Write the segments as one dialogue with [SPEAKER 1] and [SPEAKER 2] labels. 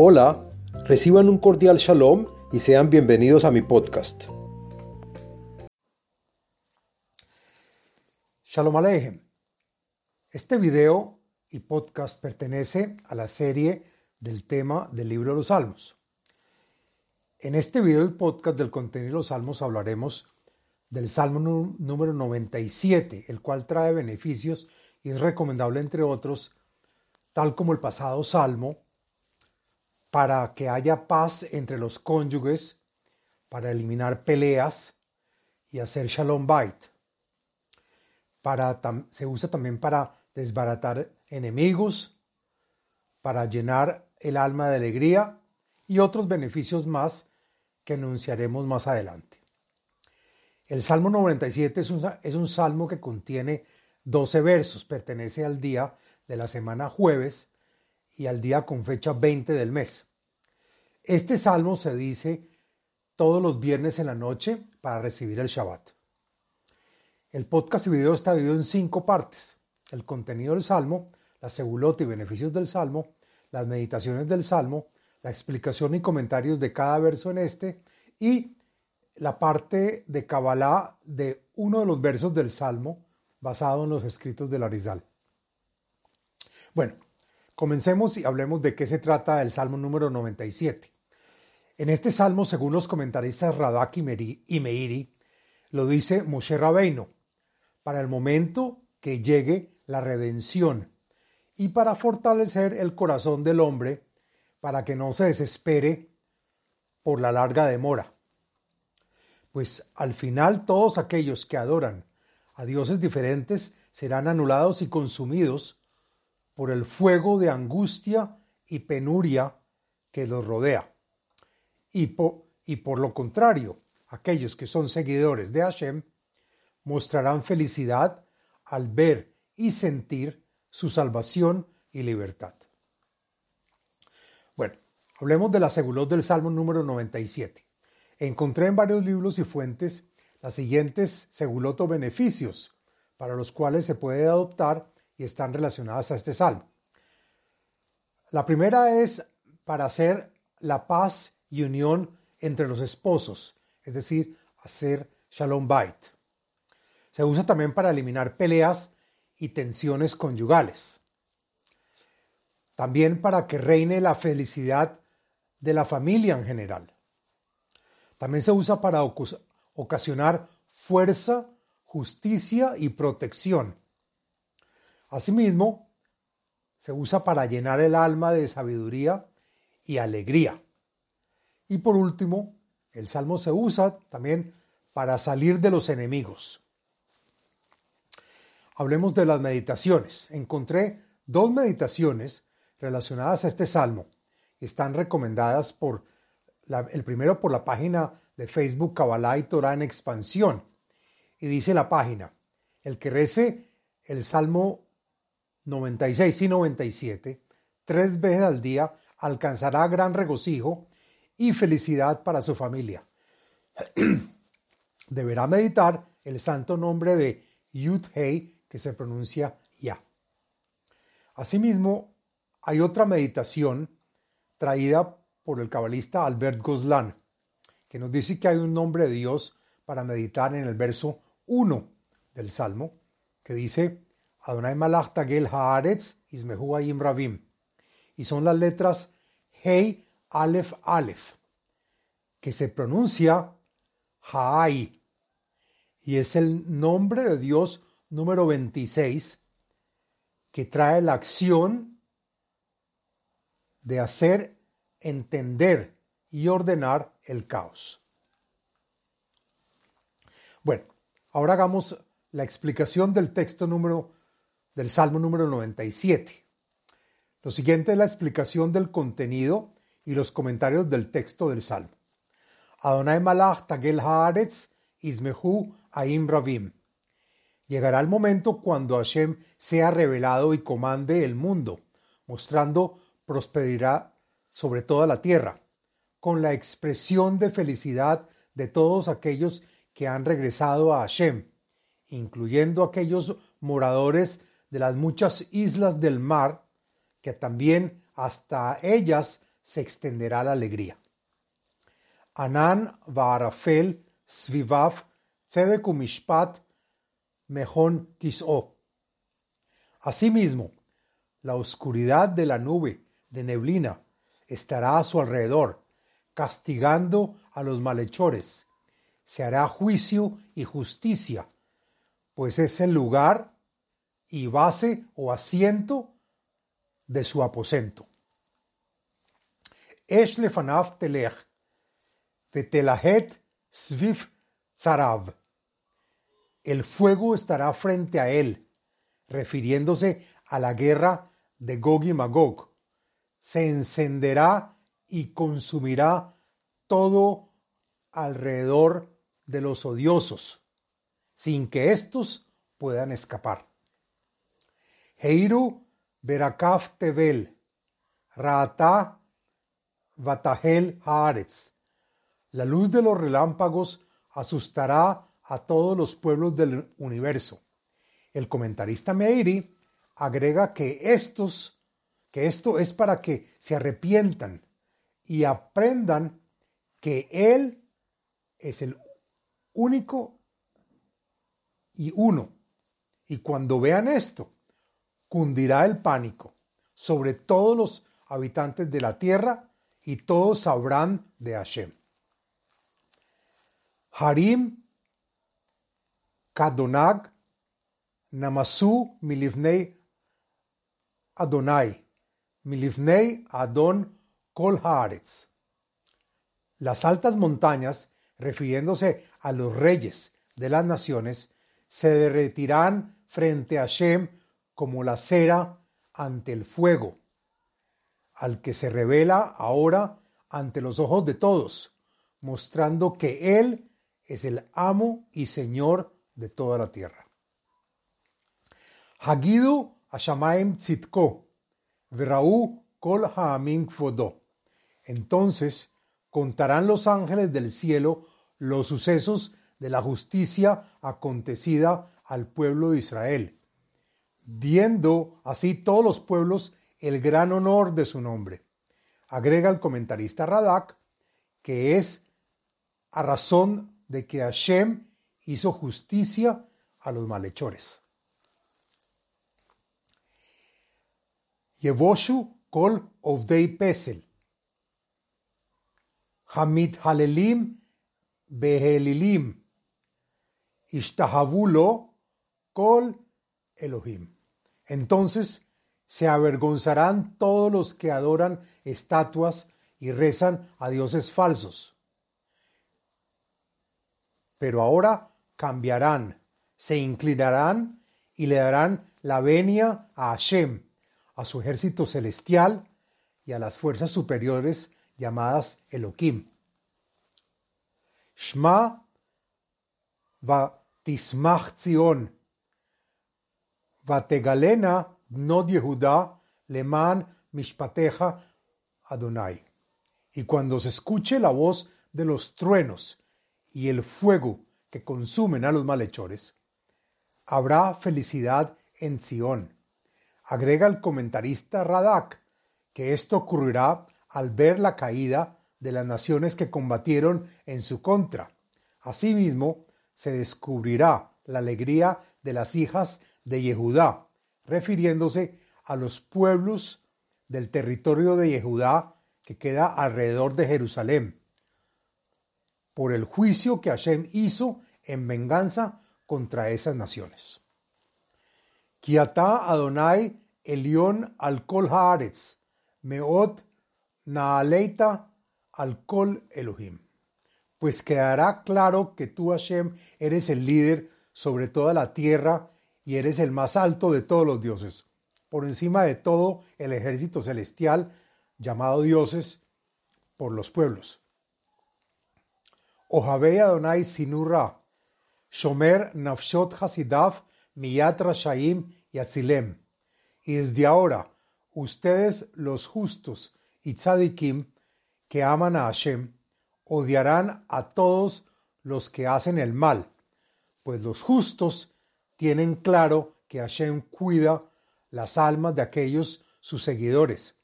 [SPEAKER 1] Hola, reciban un cordial shalom y sean bienvenidos a mi podcast.
[SPEAKER 2] Shalom Aleichem. Este video y podcast pertenece a la serie del tema del libro de los Salmos. En este video y podcast del contenido de los Salmos hablaremos del Salmo número 97, el cual trae beneficios y es recomendable, entre otros, tal como el pasado Salmo, para que haya paz entre los cónyuges, para eliminar peleas y hacer shalom bait. Para, se usa también para desbaratar enemigos, para llenar el alma de alegría y otros beneficios más que anunciaremos más adelante. El Salmo 97 es un, es un salmo que contiene 12 versos, pertenece al día de la semana jueves y al día con fecha 20 del mes. Este salmo se dice todos los viernes en la noche para recibir el Shabbat. El podcast y video está dividido en cinco partes. El contenido del salmo, la segulota y beneficios del salmo, las meditaciones del salmo, la explicación y comentarios de cada verso en este y la parte de Kabbalah de uno de los versos del salmo basado en los escritos del Arizal. Bueno, comencemos y hablemos de qué se trata el salmo número 97. En este salmo, según los comentaristas Radak y Meiri, lo dice Moshe Rabbeinu, para el momento que llegue la redención y para fortalecer el corazón del hombre para que no se desespere por la larga demora. Pues al final todos aquellos que adoran a dioses diferentes serán anulados y consumidos por el fuego de angustia y penuria que los rodea. Y, por lo contrario, aquellos que son seguidores de Hashem mostrarán felicidad al ver y sentir su salvación y libertad. Bueno, hablemos de la segulot del Salmo número 97. Encontré en varios libros y fuentes las siguientes segulot o beneficios para los cuales se puede adoptar y están relacionadas a este salmo. La primera es para hacer la paz y unión entre los esposos, es decir, hacer shalom bait. Se usa también para eliminar peleas y tensiones conyugales. También para que reine la felicidad de la familia en general. También se usa para ocasionar fuerza, justicia y protección. Asimismo, se usa para llenar el alma de sabiduría y alegría. Y por último, el salmo se usa también para salir de los enemigos. Hablemos de las meditaciones. Encontré dos meditaciones relacionadas a este salmo. Están recomendadas por el primero por la página de Facebook Kabbalah y Torah en expansión. Y dice la página, el que rece el Salmo 96 y 97 tres veces al día alcanzará gran regocijo y felicidad para su familia. Deberá meditar el santo nombre de Yud Hei que se pronuncia ya. Asimismo, hay otra meditación traída por el cabalista Albert Goslan, que nos dice que hay un nombre de Dios para meditar en el verso 1 del Salmo, que dice Adonai Malach Tagel Haaretz Ismehu Ayim Ravim. Y son las letras Hei Aleph Aleph, que se pronuncia Haai. Y es el nombre de Dios número 26 que trae la acción de hacer entender y ordenar el caos. Bueno, ahora hagamos la explicación del texto número del Salmo número 97. Lo siguiente es la explicación del contenido y los comentarios del texto del Salmo. Adonai Malach Tagel Haaretz Ismehu Aim Ravim. Llegará el momento cuando Hashem sea revelado y comande el mundo, mostrando prosperidad sobre toda la tierra, con la expresión de felicidad de todos aquellos que han regresado a Hashem, incluyendo aquellos moradores de las muchas islas del mar, que también hasta ellas se extenderá la alegría. Anan Vaarafel Svivav Tzedek Mishpat Mejón Kis'o. Asimismo, la oscuridad de la nube de neblina estará a su alrededor, castigando a los malhechores. Se hará juicio y justicia, pues es el lugar y base o asiento de su aposento. El fuego estará frente a él, refiriéndose a la guerra de Gog y Magog. Se encenderá y consumirá todo alrededor de los odiosos, sin que éstos puedan escapar. Heiru Berakaf Raata Vatahel Haaretz. La luz de los relámpagos asustará a todos los pueblos del universo. El comentarista Meiri agrega que estos, que esto es para que se arrepientan y aprendan que Él es el único y uno. Y cuando vean esto, cundirá el pánico sobre todos los habitantes de la tierra y todos sabrán de Hashem. Harim Kadonag Namasu Milivnei Adonai Milivnei Adon Kol Haaretz. Las altas montañas, refiriéndose a los reyes de las naciones, se derretirán frente a Hashem como la cera ante el fuego, al que se revela ahora ante los ojos de todos, mostrando que Él es el amo y señor de toda la tierra. Hagidu Ashamaim Tzitko, Verau Kol Haamim Kvodo. Entonces contarán los ángeles del cielo los sucesos de la justicia acontecida al pueblo de Israel viendo así todos los pueblos el gran honor de su nombre. Agrega el comentarista Radak que es a razón de que Hashem hizo justicia a los malhechores. Yevoshu kol ovdei pesel. Hamid halelim behelilim. Ishtahavulo kol Elohim. Entonces se avergonzarán todos los que adoran estatuas y rezan a dioses falsos. Pero ahora cambiarán, se inclinarán y le darán la venia a Hashem, a su ejército celestial y a las fuerzas superiores llamadas Elohim. Shma va tismach Zion, Vategalena mishpateja Adonai. Y cuando se escuche la voz de los truenos y el fuego que consumen a los malhechores, habrá felicidad en Sión. Agrega el comentarista Radak que esto ocurrirá al ver la caída de las naciones que combatieron en su contra. Asimismo, se descubrirá la alegría de las hijas de Yehudá, refiriéndose a los pueblos del territorio de Yehudá que queda alrededor de Jerusalén, por el juicio que Hashem hizo en venganza contra esas naciones. Kiata Adonai Elión al Kol Haaretz, Meot Naaleita al Kol Elohim. Pues quedará claro que tú, Hashem, eres el líder sobre toda la tierra y eres el más alto de todos los dioses, por encima de todo el ejército celestial llamado dioses por los pueblos. Ojabe Adonai Sinurra, Shomer Nafshot Hasidav, Miyat Rashaim y Atzilem. Y desde ahora, ustedes los justos y tzadikim que aman a Hashem, odiarán a todos los que hacen el mal, pues los justos tienen claro que Hashem cuida las almas de aquellos sus seguidores,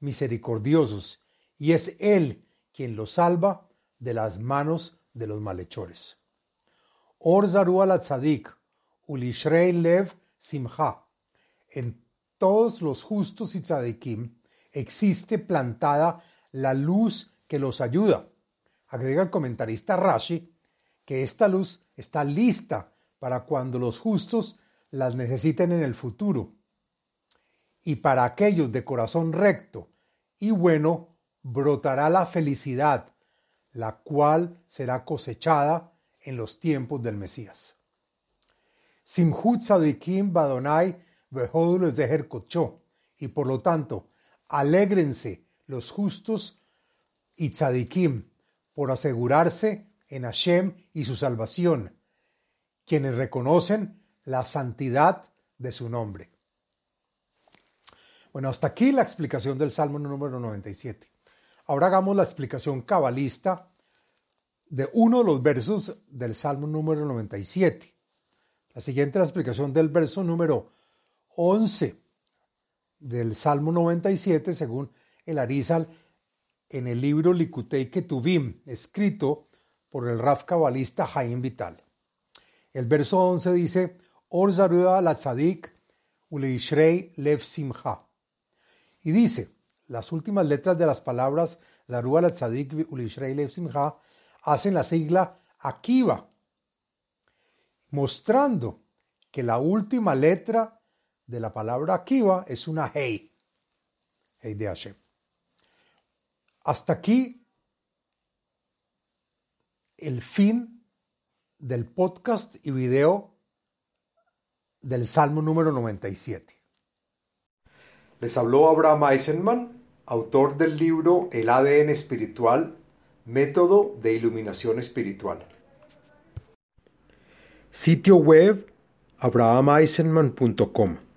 [SPEAKER 2] misericordiosos, y es Él quien los salva de las manos de los malhechores. Or zaru al tzadik, ulishrei lev simcha. En todos los justos y tzadikim existe plantada la luz que los ayuda. Agrega el comentarista Rashi que esta luz está lista para cuando los justos las necesiten en el futuro. Y para aquellos de corazón recto y bueno, brotará la felicidad, la cual será cosechada en los tiempos del Mesías. Simhut Sadikim Badonai Behodules de y por lo tanto, alégrense los justos y tzadikim por asegurarse en Hashem y su salvación, quienes reconocen la santidad de su nombre. Bueno, hasta aquí la explicación del Salmo número 97. Ahora hagamos la explicación cabalista de uno de los versos del Salmo número 97. La siguiente es la explicación del verso número 11 del Salmo 97, según el Arizal, en el libro Likutei Ketuvim, escrito por el Raf cabalista Jaim Vital. El verso 11 dice, Or la tzadik uleishrei lev simcha. Y dice, las últimas letras de las palabras Zarua la tzadik uleishrei lev simcha hacen la sigla Akiva, mostrando que la última letra de la palabra Akiva es una Hei, Hei de Hashem. Hasta aquí el fin del podcast y video del Salmo número 97.
[SPEAKER 1] Les habló Abraham Eisenman, autor del libro El ADN espiritual, método de iluminación espiritual. Sitio web abrahameisenman.com